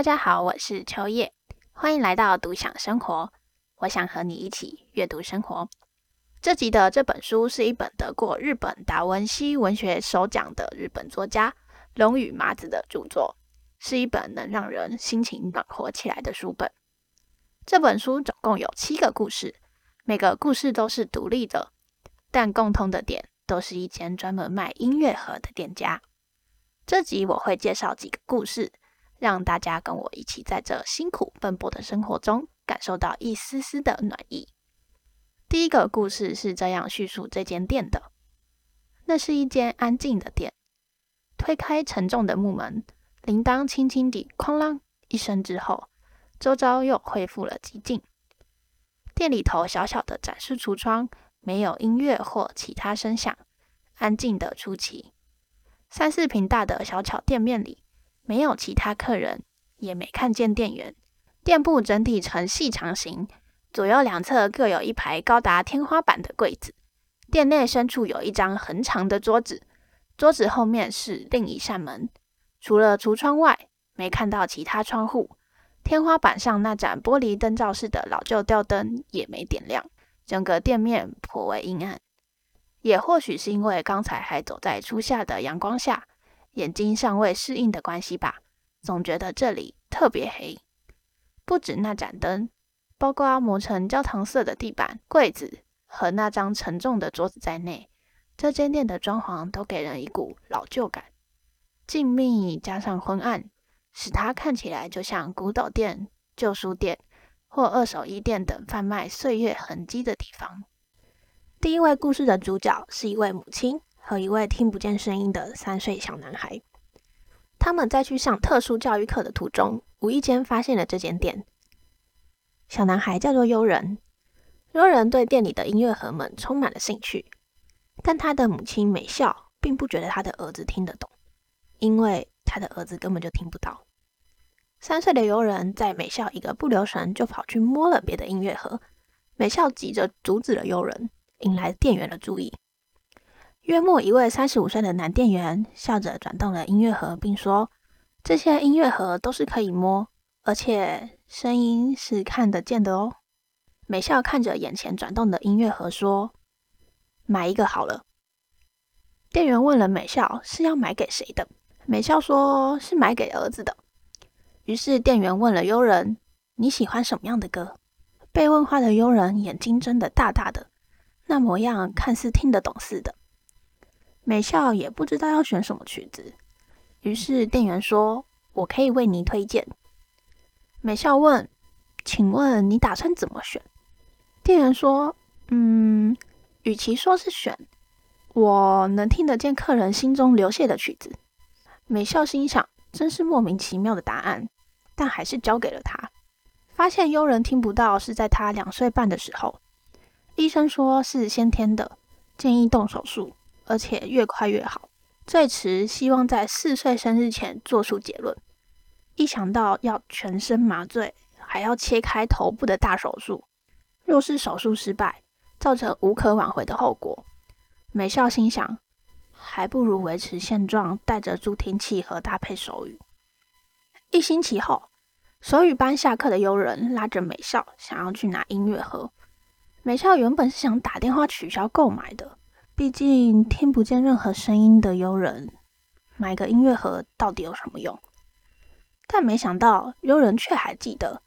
大家好，我是秋叶，欢迎来到独享生活。我想和你一起阅读生活。这集的这本书是一本得过日本达文西文学首奖的日本作家龙与麻子的著作，是一本能让人心情暖和起来的书本。这本书总共有七个故事，每个故事都是独立的，但共通的点都是一间专门卖音乐盒的店家。这集我会介绍几个故事，让大家跟我一起在这辛苦奔波的生活中，感受到一丝丝的暖意。第一个故事是这样叙述这间店的：那是一间安静的店，推开沉重的木门，铃铛轻轻地“哐啷”一声之后，周遭又恢复了寂静。店里头小小的展示橱窗，没有音乐或其他声响，安静的出奇。三四坪大的小巧店面里，没有其他客人，也没看见店员。店铺整体呈细长形。左右两侧各有一排高达天花板的柜子，店内深处有一张横长的桌子，桌子后面是另一扇门。除了橱窗外，没看到其他窗户。天花板上那盏玻璃灯罩式的老旧吊灯也没点亮，整个店面颇为阴暗。也或许是因为刚才还走在初夏的阳光下，眼睛尚未适应的关系吧，总觉得这里特别黑。不止那盏灯。包括磨成焦糖色的地板、柜子和那张沉重的桌子在内，这间店的装潢都给人一股老旧感。静谧加上昏暗，使它看起来就像古董店、旧书店或二手衣店等贩卖岁月痕迹的地方。第一位故事的主角是一位母亲和一位听不见声音的三岁小男孩。他们在去上特殊教育课的途中，无意间发现了这间店。小男孩叫做悠仁，悠仁对店里的音乐盒们充满了兴趣，但他的母亲美咲并不觉得他的儿子听得懂，因为他的儿子根本就听不到。三岁的悠仁在美咲一个不留神就跑去摸了别的音乐盒，美咲急着阻止了悠仁，引来店员的注意。约莫一位三十五岁的男店员笑着转动了音乐盒，并说：“这些音乐盒都是可以摸。”而且声音是看得见的哦。美笑看着眼前转动的音乐盒说：“买一个好了。”店员问了美笑是要买给谁的，美笑说是买给儿子的。于是店员问了悠人：“你喜欢什么样的歌？”被问话的悠人眼睛睁得大大的，那模样看似听得懂似的。美咲也不知道要选什么曲子，于是店员说：“我可以为你推荐。”美咲问：“请问你打算怎么选？”店员说：“嗯，与其说是选，我能听得见客人心中流泻的曲子。”美咲心想：“真是莫名其妙的答案。”但还是交给了他。发现佣人听不到是在他两岁半的时候，医生说是先天的，建议动手术，而且越快越好。最迟希望在四岁生日前做出结论。一想到要全身麻醉，还要切开头部的大手术，若是手术失败，造成无可挽回的后果，美咲心想，还不如维持现状，带着助听器和搭配手语。一星期后，手语班下课的悠仁拉着美咲，想要去拿音乐盒。美咲原本是想打电话取消购买的，毕竟听不见任何声音的悠人，买个音乐盒到底有什么用？但没想到，悠人却还记得。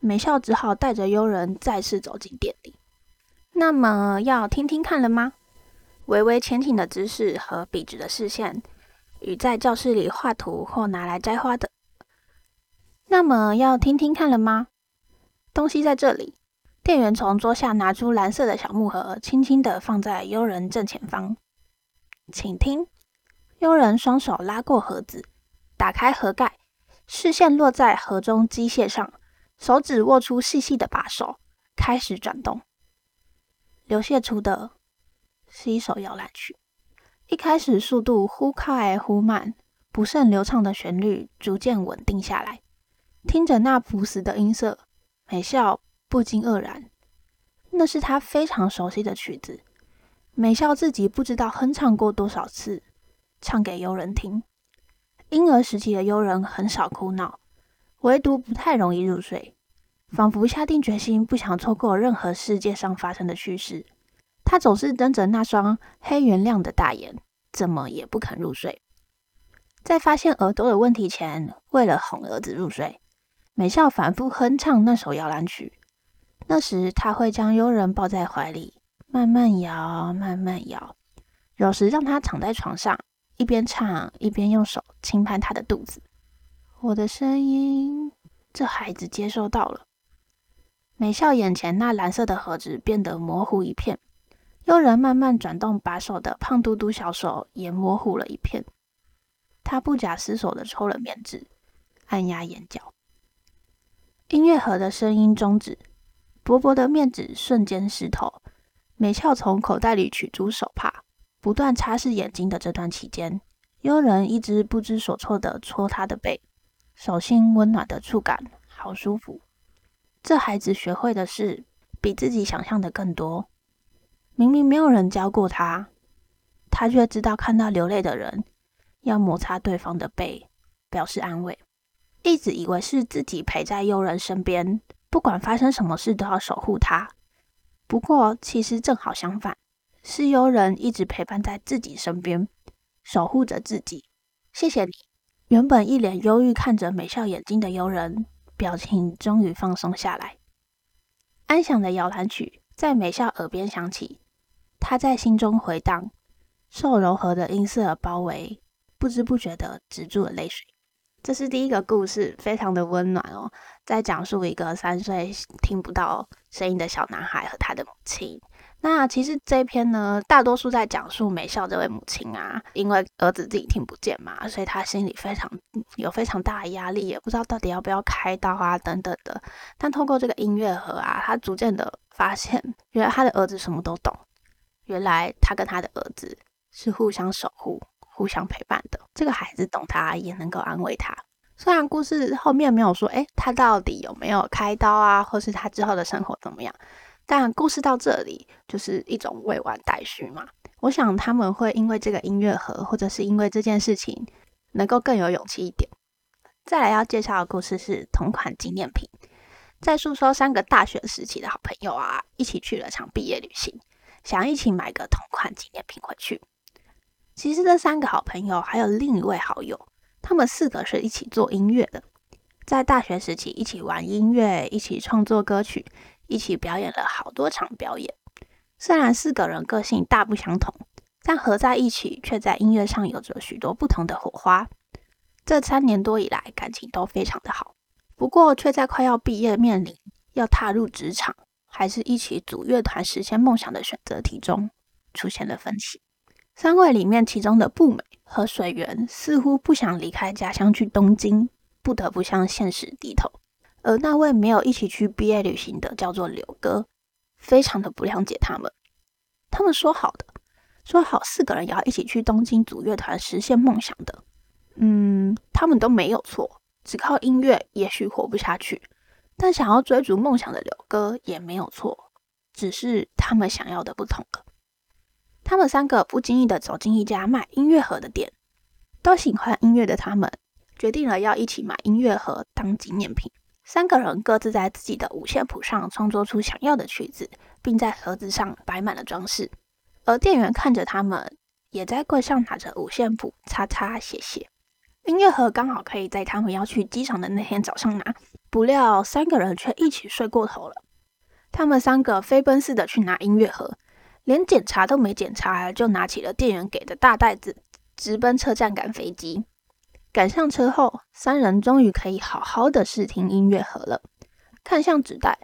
美咲只好带着悠人再次走进店里。那么，要听听看了吗？微微前倾的姿势和笔直的视线，与在教室里画图或拿来摘花的。那么，要听听看了吗？东西在这里。店员从桌下拿出蓝色的小木盒，轻轻地放在悠人正前方。请听。悠仁双手拉过盒子，打开盒盖。视线落在盒中机械上，手指握出细细的把手，开始转动。流泻出的是一首摇篮曲。一开始速度忽快忽慢，不甚流畅的旋律逐渐稳定下来。听着那朴实的音色，美笑不禁愕然，那是他非常熟悉的曲子。美咲自己不知道哼唱过多少次，唱给悠人听。婴儿时期的悠人很少哭闹，唯独不太容易入睡，仿佛下定决心不想错过任何世界上发生的趣事。他总是瞪着那双黑圆亮的大眼，怎么也不肯入睡。在发现耳朵的问题前，为了哄儿子入睡，美咲反复哼唱那首摇篮曲。那时，他会将悠人抱在怀里，慢慢摇，慢慢摇。有时让他躺在床上，一边唱一边用手轻拍他的肚子。我的声音，这孩子接收到了。美笑眼前那蓝色的盒子变得模糊一片，悠人慢慢转动把手的胖嘟嘟小手也模糊了一片。他不假思索地抽了面纸，按压眼角。音乐盒的声音终止，薄薄的面纸瞬间湿透。美俏从口袋里取出手帕，不断擦拭眼睛的这段期间，悠人一直不知所措地搓他的背。手心温暖的触感，好舒服。这孩子学会的事比自己想象的更多。明明没有人教过他，他却知道看到流泪的人要摩擦对方的背，表示安慰。一直以为是自己陪在悠人身边，不管发生什么事都要守护他。不过其实正好相反，是悠人一直陪伴在自己身边，守护着自己。谢谢你。原本一脸忧郁看着美笑眼睛的悠人，表情终于放松下来。安详的摇篮曲在美笑耳边响起，她在心中回荡，受柔和的音色包围，不知不觉地止住了泪水。这是第一个故事，非常的温暖哦，在讲述一个三岁听不到声音的小男孩和他的母亲。那其实这一篇呢，大多数在讲述美咲这位母亲啊，因为儿子自己听不见嘛，所以他心里非常有非常大的压力，也不知道到底要不要开刀啊等等的。但透过这个音乐盒啊，他逐渐的发现，原来他的儿子什么都懂，原来他跟他的儿子是互相守护、互相陪伴的。这个孩子懂他，也能够安慰他。虽然故事后面没有说，诶，他到底有没有开刀啊，或是他之后的生活怎么样？但故事到这里就是一种未完待续嘛。我想他们会因为这个音乐盒，或者是因为这件事情，能够更有勇气一点。再来要介绍的故事是同款纪念品，在诉说三个大学时期的好朋友啊，一起去了场毕业旅行，想一起买个同款纪念品回去。其实这三个好朋友还有另一位好友，他们四个是一起做音乐的，在大学时期一起玩音乐，一起创作歌曲。一起表演了好多场表演，虽然四个人个性大不相同，但合在一起却在音乐上有着许多不同的火花。这三年多以来，感情都非常的好。不过，却在快要毕业、面临要踏入职场，还是一起组乐团实现梦想的选择题中出现了分歧。三位里面，其中的步美和水原似乎不想离开家乡去东京，不得不向现实低头。而那位没有一起去毕业旅行的叫做柳哥，非常的不谅解他们。他们说好的，说好四个人也要一起去东京组乐团实现梦想的。嗯，他们都没有错，只靠音乐也许活不下去。但想要追逐梦想的柳哥也没有错，只是他们想要的不同了。他们三个不经意的走进一家卖音乐盒的店，都喜欢音乐的他们决定了要一起买音乐盒当纪念品。三个人各自在自己的五线谱上创作出想要的曲子，并在盒子上摆满了装饰。而店员看着他们，也在柜上拿着五线谱擦擦写写。音乐盒刚好可以在他们要去机场的那天早上拿，不料三个人却一起睡过头了。他们三个飞奔似的去拿音乐盒，连检查都没检查，就拿起了店员给的大袋子，直奔车站赶飞机。赶上车后，三人终于可以好好的试听音乐盒了。看向纸袋，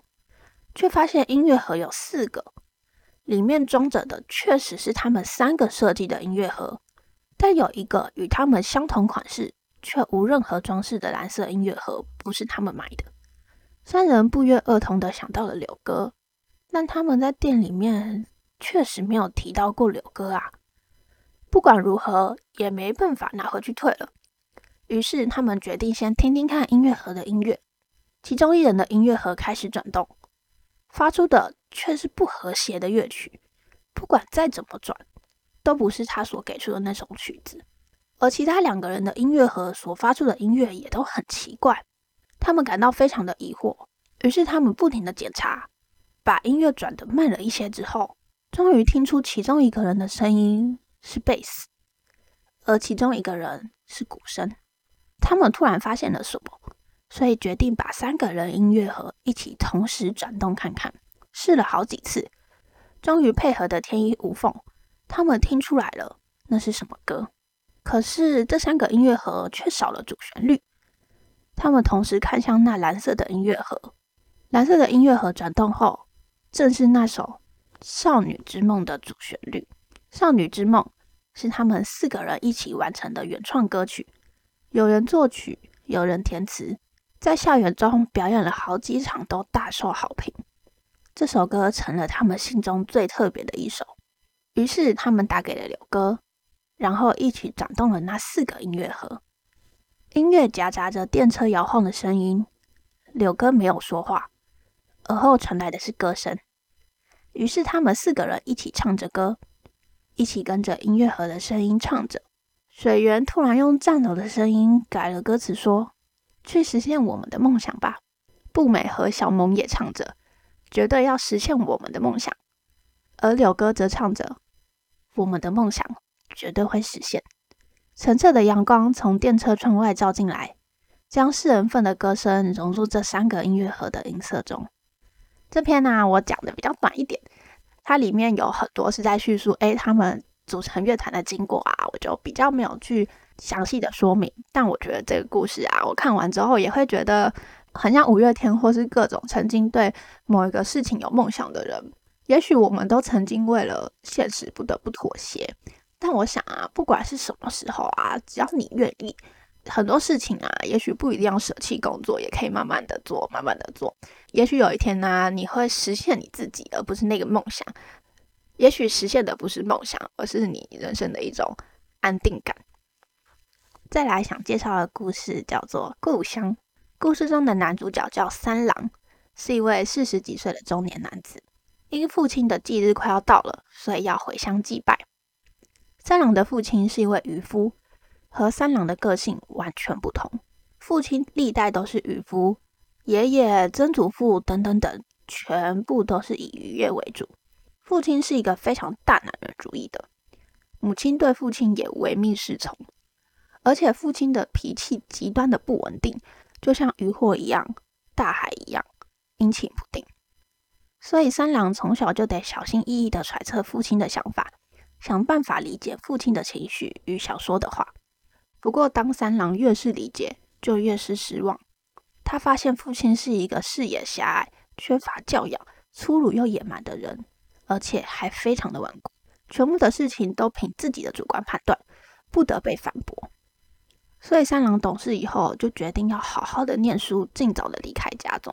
却发现音乐盒有四个，里面装着的确实是他们三个设计的音乐盒，但有一个与他们相同款式却无任何装饰的蓝色音乐盒，不是他们买的。三人不约而同的想到了柳哥，但他们在店里面确实没有提到过柳哥啊。不管如何，也没办法拿回去退了。于是他们决定先听听看音乐盒的音乐。其中一人的音乐盒开始转动，发出的却是不和谐的乐曲。不管再怎么转，都不是他所给出的那首曲子。而其他两个人的音乐盒所发出的音乐也都很奇怪，他们感到非常的疑惑，于是他们不停的检查，把音乐转得慢了一些之后，终于听出其中一个人的声音是贝斯，而其中一个人是鼓声。他们突然发现了什么，所以决定把三个人音乐盒一起同时转动看看。试了好几次，终于配合得天衣无缝。他们听出来了，那是什么歌？可是这三个音乐盒却少了主旋律。他们同时看向那蓝色的音乐盒，蓝色的音乐盒转动后，正是那首《少女之梦》的主旋律。《少女之梦》是他们四个人一起完成的原创歌曲，有人作曲，有人填词，在校园中表演了好几场，都大受好评。这首歌成了他们心中最特别的一首。于是他们打给了柳哥。然后一起转动了那四个音乐盒，音乐夹杂着电车摇晃的声音。柳哥没有说话，而后传来的是歌声。于是他们四个人一起唱着歌，一起跟着音乐盒的声音唱着。水源突然用颤抖的声音改了歌词，说：“去实现我们的梦想吧。”步美和小萌也唱着：“绝对要实现我们的梦想。”而柳哥则唱着：“我们的梦想。”绝对会实现。澄澈的阳光从电车窗外照进来，将四人份的歌声融入这三个音乐盒的音色中。这篇呢、我讲的比较短一点，它里面有很多是在叙述，哎，他们组成乐团的经过啊，我就比较没有去详细的说明。但我觉得这个故事啊，我看完之后也会觉得很像五月天，或是各种曾经对某一个事情有梦想的人。也许我们都曾经为了现实不得不妥协。但我想啊，不管是什么时候啊，只要你愿意，很多事情啊，也许不一定要舍弃工作，也可以慢慢的做，慢慢的做。也许有一天呢、你会实现你自己，而不是那个梦想。也许实现的不是梦想，而是你人生的一种安定感。再来想介绍的故事叫做《故乡》。故事中的男主角叫三郎，是一位四十几岁的中年男子。因父亲的忌日快要到了，所以要回乡祭拜。三郎的父亲是一位渔夫，和三郎的个性完全不同。父亲历代都是渔夫，爷爷、曾祖父等等等，全部都是以渔业为主。父亲是一个非常大男人主义的，母亲对父亲也唯命是从，而且父亲的脾气极端的不稳定，就像渔获一样，大海一样阴晴不定。所以三郎从小就得小心翼翼地揣测父亲的想法。想办法理解父亲的情绪与想说的话。不过，当三郎越是理解，就越是失望。他发现父亲是一个视野狭隘、缺乏教养、粗鲁又野蛮的人，而且还非常的顽固。全部的事情都凭自己的主观判断，不得被反驳。所以，三郎懂事以后，就决定要好好的念书，尽早的离开家中，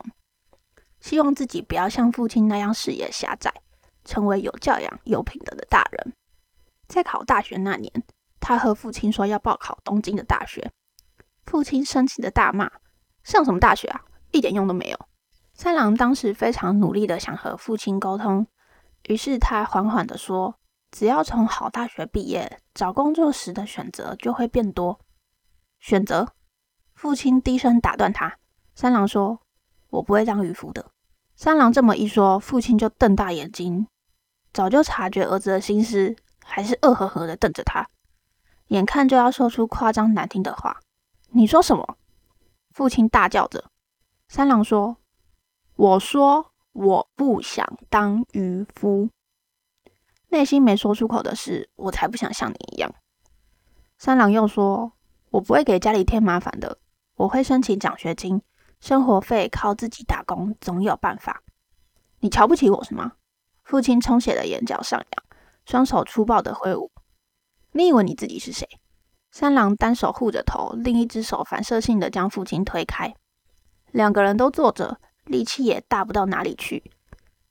希望自己不要像父亲那样视野狭窄，成为有教养、有品德的大人。在考大学那年，他和父亲说要报考东京的大学。父亲生气的大骂：“上什么大学啊，一点用都没有！”三郎当时非常努力的想和父亲沟通，于是他缓缓的说：“只要从好大学毕业，找工作时的选择就会变多。”选择？父亲低声打断他。三郎说：“我不会当渔夫的。”三郎这么一说，父亲就瞪大眼睛，早就察觉儿子的心思。还是恶狠狠的瞪着他，眼看就要说出夸张难听的话。你说什么？父亲大叫着。三郎说：“我说我不想当渔夫。”内心没说出口的是，我才不想像你一样。三郎又说：“我不会给家里添麻烦的，我会申请奖学金，生活费靠自己打工，总有办法。”你瞧不起我是吗？父亲充血的眼角上扬。双手粗暴的挥舞，你以为你自己是谁？三郎单手护着头，另一只手反射性的将父亲推开。两个人都坐着，力气也大不到哪里去。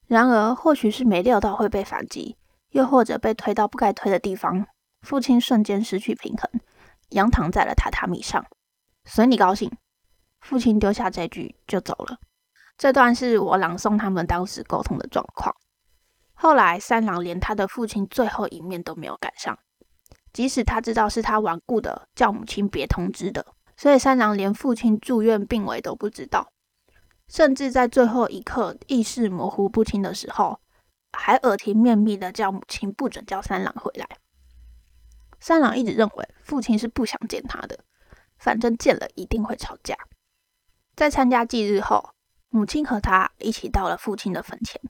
然而，或许是没料到会被反击，又或者被推到不该推的地方，父亲瞬间失去平衡，仰躺在了榻榻米上。随你高兴。父亲丢下这句就走了。这段是我朗诵他们当时沟通的状况。后来，三郎连他的父亲最后一面都没有赶上，即使他知道是他顽固的叫母亲别通知的，所以三郎连父亲住院病危都不知道，甚至在最后一刻意识模糊不清的时候，还耳提面命的叫母亲不准叫三郎回来。三郎一直认为父亲是不想见他的，反正见了一定会吵架。在参加祭日后，母亲和他一起到了父亲的坟前。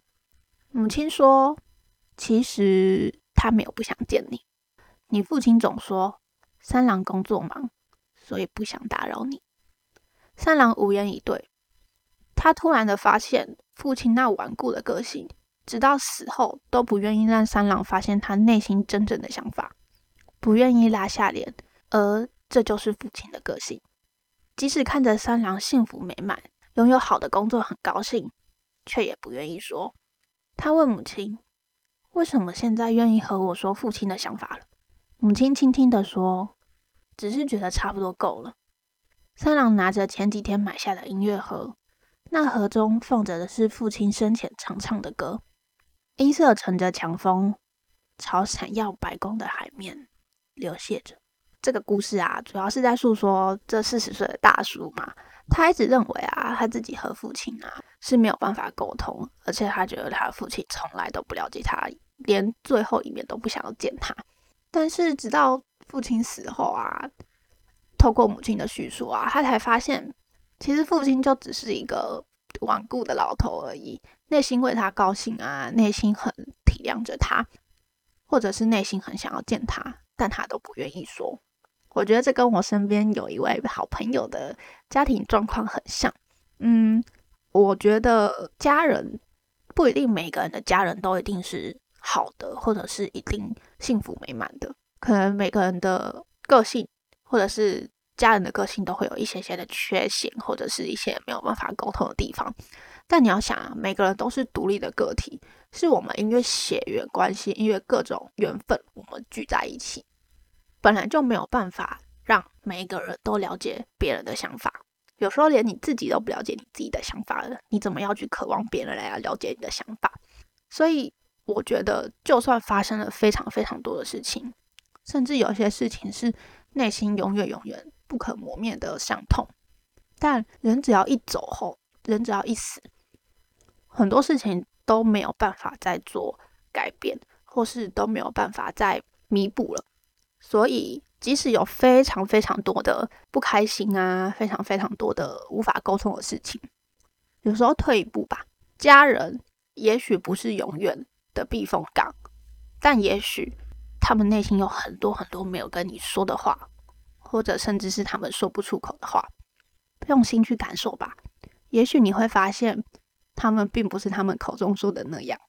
母亲说：“其实他没有不想见你，你父亲总说三郎工作忙，所以不想打扰你。”三郎无言以对。他突然的发现，父亲那顽固的个性，直到死后都不愿意让三郎发现他内心真正的想法，不愿意拉下脸，而这就是父亲的个性。即使看着三郎幸福美满，拥有好的工作，很高兴，却也不愿意说。他问母亲：“为什么现在愿意和我说父亲的想法了？”母亲轻轻地说：“只是觉得差不多够了。”三郎拿着前几天买下的音乐盒，那盒中放着的是父亲生前常唱的歌，音色乘着强风，朝闪耀白光的海面流泻着。这个故事啊，主要是在诉说这四十岁的大叔嘛，他一直认为啊，他自己和父亲啊是没有办法沟通，而且他觉得他父亲从来都不了解他，连最后一面都不想要见他。但是直到父亲死后啊，透过母亲的叙述啊，他才发现，其实父亲就只是一个顽固的老头而已，内心为他高兴啊，内心很体谅着他，或者是内心很想要见他，但他都不愿意说。我觉得这跟我身边有一位好朋友的家庭状况很像。嗯，我觉得家人不一定每个人的家人都一定是好的，或者是一定幸福美满的。可能每个人的个性，或者是家人的个性，都会有一些些的缺陷，或者是一些没有办法沟通的地方。但你要想啊，每个人都是独立的个体，是我们因为血缘关系，因为各种缘分，我们聚在一起。本来就没有办法让每一个人都了解别人的想法，有时候连你自己都不了解你自己的想法了，你怎么要去渴望别人来了解你的想法？所以我觉得，就算发生了非常非常多的事情，甚至有些事情是内心永远永远不可磨灭的伤痛，但人只要一走后，人只要一死，很多事情都没有办法再做改变，或是都没有办法再弥补了。所以，即使有非常非常多的不开心啊，非常非常多的无法沟通的事情，有时候退一步吧，家人也许不是永远的避风港，但也许他们内心有很多很多没有跟你说的话，或者甚至是他们说不出口的话，用心去感受吧。也许你会发现，他们并不是他们口中说的那样。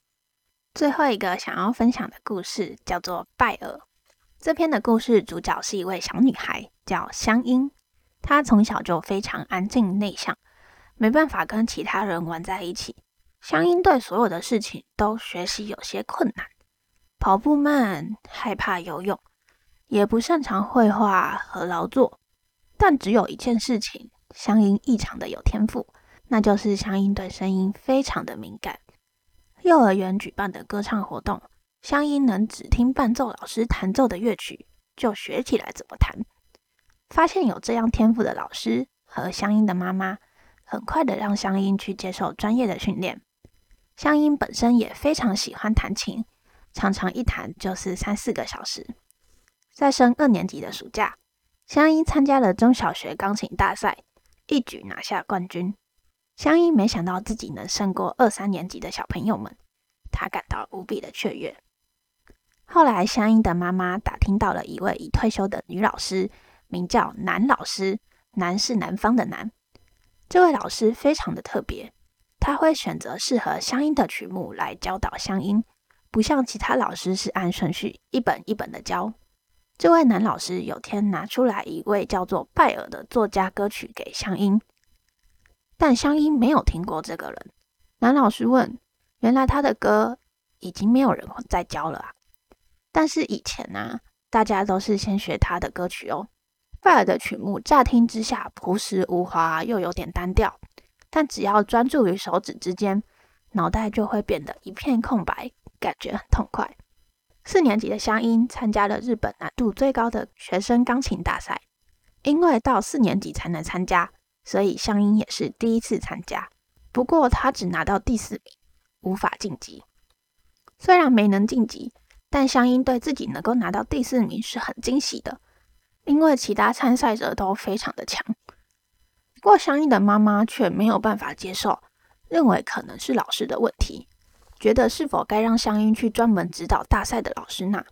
最后一个想要分享的故事叫做拜尔。这篇的故事主角是一位小女孩，叫香音。她从小就非常安静内向，没办法跟其他人玩在一起。香音对所有的事情都学习有些困难，跑步慢，害怕游泳，也不擅长绘画和劳作。但只有一件事情，香音异常的有天赋，那就是香音对声音非常的敏感。幼儿园举办的歌唱活动。香音能只听伴奏老师弹奏的乐曲，就学起来怎么弹。发现有这样天赋的老师和香音的妈妈，很快的让香音去接受专业的训练。香音本身也非常喜欢弹琴，常常一弹就是三四个小时。在升二年级的暑假，香音参加了中小学钢琴大赛，一举拿下冠军。香音没想到自己能胜过二三年级的小朋友们，她感到无比的雀跃。后来，香音的妈妈打听到了一位已退休的女老师，名叫南老师。南是南方的南。这位老师非常的特别，他会选择适合香音的曲目来教导香音，不像其他老师是按顺序一本一本的教。这位男老师有天拿出来一位叫做拜尔的作家歌曲给香音，但香音没有听过这个人。男老师问：“原来他的歌已经没有人再教了啊？”但是以前呢、啊，大家都是先学他的歌曲哦。拜尔的曲目乍听之下朴实无华，又有点单调，但只要专注于手指之间，脑袋就会变得一片空白，感觉很痛快。四年级的香音参加了日本难度最高的学生钢琴大赛，因为到四年级才能参加，所以香音也是第一次参加。不过她只拿到第四名，无法晋级。虽然没能晋级，但香音对自己能够拿到第四名是很惊喜的，因为其他参赛者都非常的强。不过香音的妈妈却没有办法接受，认为可能是老师的问题，觉得是否该让香音去专门指导大赛的老师那？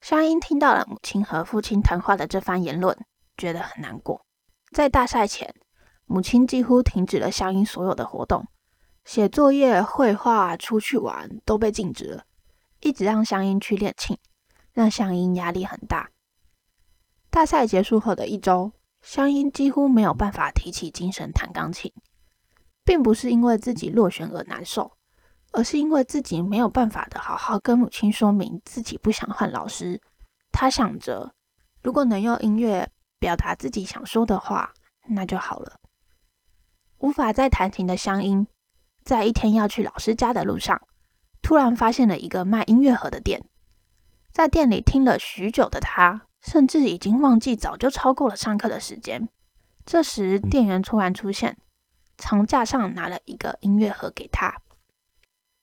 香音听到了母亲和父亲谈话的这番言论，觉得很难过。在大赛前，母亲几乎停止了香音所有的活动，写作业、绘画、出去玩都被禁止了，一直让香音去练琴，让香音压力很大。大赛结束后的一周，湘音几乎没有办法提起精神弹钢琴，并不是因为自己落选而难受。而是因为自己没有办法的好好跟母亲说明自己不想换老师，他想着如果能用音乐表达自己想说的话，那就好了。无法再弹琴的湘音，在一天要去老师家的路上，突然发现了一个卖音乐盒的店，在店里听了许久的他，甚至已经忘记早就超过了上课的时间。这时，店员突然出现，从架上拿了一个音乐盒给他。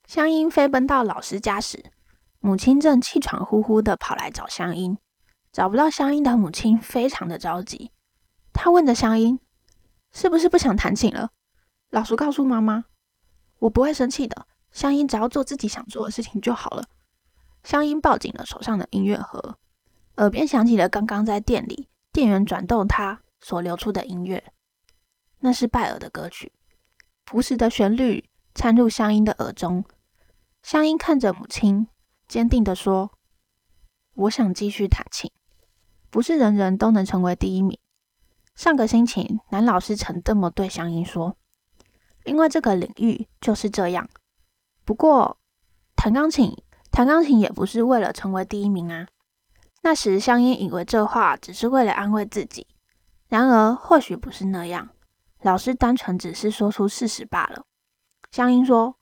香音飞奔到老师家时，母亲正气喘呼呼地跑来找香音。找不到香音的母亲非常的着急，她问着香音：“是不是不想弹琴了？”老实告诉妈妈：“我不会生气的，香音只要做自己想做的事情就好了。”香音抱紧了手上的音乐盒，耳边响起了刚刚在店里店员转动他所流出的音乐，那是拜尔的歌曲，朴实的旋律掺入湘音的耳中。湘音看着母亲，坚定地说：“我想继续弹琴，不是人人都能成为第一名。”上个星期，男老师曾这么对湘音说：“因为这个领域就是这样。不过，弹钢琴，弹钢琴也不是为了成为第一名啊。”那时，香音以为这话只是为了安慰自己，然而或许不是那样。老师单纯只是说出事实罢了。香音说。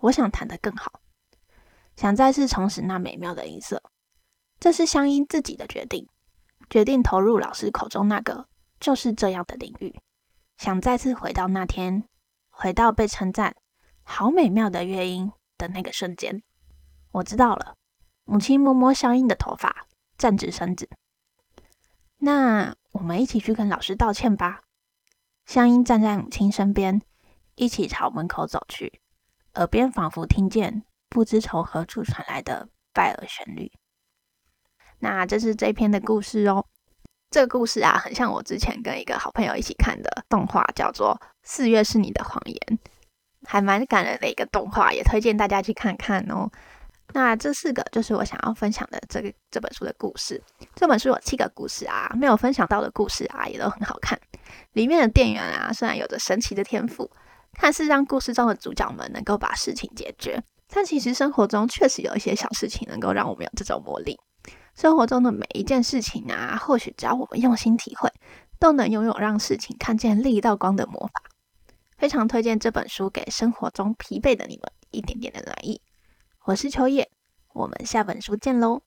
我想弹得更好，想再次重拾那美妙的音色。这是香音自己的决定，决定投入老师口中那个就是这样的领域，想再次回到那天，回到被称赞好美妙的乐音的那个瞬间。我知道了。母亲摸摸香音的头发，站直身子。那我们一起去跟老师道歉吧。湘音站在母亲身边，一起朝门口走去。耳边仿佛听见不知从何处传来的拜耳旋律。那这是这篇的故事哦。这个故事啊，很像我之前跟一个好朋友一起看的动画，叫做《四月是你的谎言》，还蛮感人的一个动画，也推荐大家去看看哦。那这四个就是我想要分享的这个这本书的故事。这本书有七个故事啊，没有分享到的故事啊，也都很好看。里面的店员啊，虽然有着神奇的天赋。看似让故事中的主角们能够把事情解决，但其实生活中确实有一些小事情能够让我们有这种魔力。生活中的每一件事情啊，或许只要我们用心体会，都能拥有让事情看见另一道光的魔法。非常推荐这本书给生活中疲惫的你们一点点的暖意。我是秋叶，我们下本书见喽。